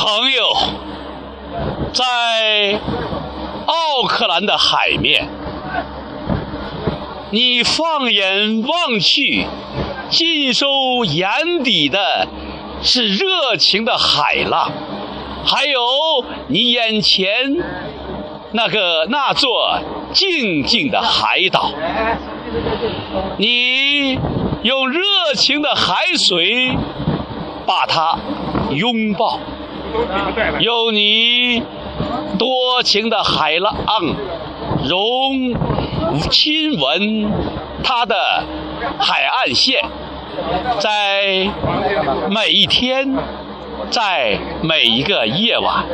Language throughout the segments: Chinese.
朋友，在奥克兰的海面，你放眼望去，尽收眼底的是热情的海浪，还有你眼前那个那座静静的海岛。你用热情的海水把它拥抱，用你多情的海浪融亲吻它的海岸线，在每一天，在每一个夜晚，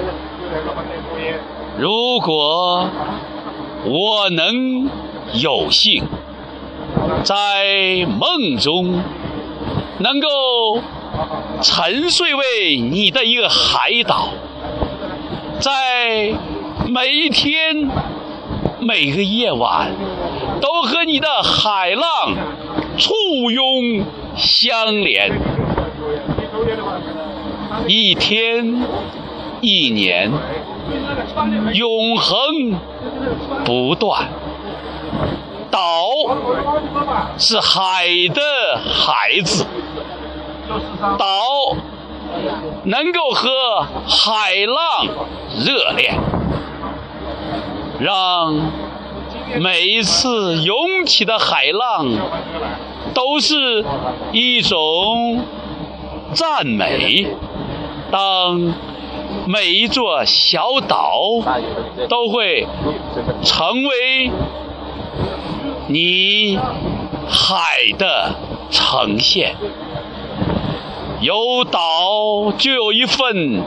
如果我能有幸。在梦中，能够沉睡为你的一个海岛，在每一天、每个夜晚，都和你的海浪簇拥相连，一天、一年，永恒不断。岛是海的孩子，岛能够和海浪热恋，让每一次涌起的海浪都是一种赞美。当每一座小岛都会成为。你海的呈现，有岛就有一份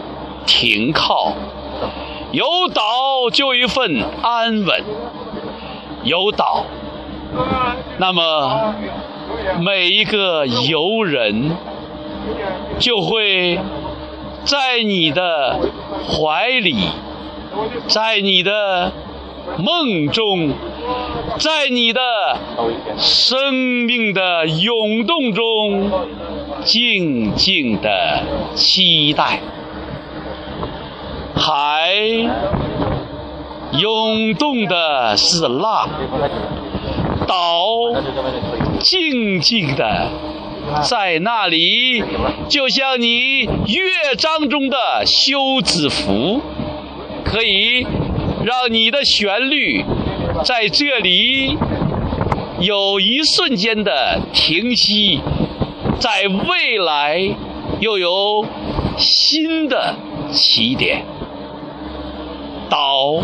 停靠，有岛就一份安稳，有岛，那么每一个游人就会在你的怀里，在你的梦中。在你的生命的涌动中，静静的期待。海涌动的是浪，岛静静的在那里，就像你乐章中的休止符，可以让你的旋律。在这里有一瞬间的停息，在未来又有新的起点。岛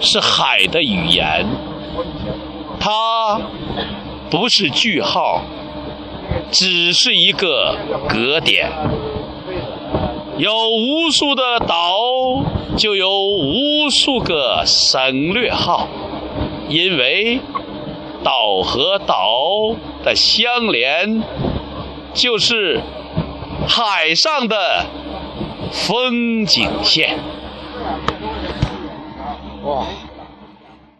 是海的语言，它不是句号，只是一个格点。有无数的岛，就有无数个省略号，因为岛和岛的相连，就是海上的风景线。哇！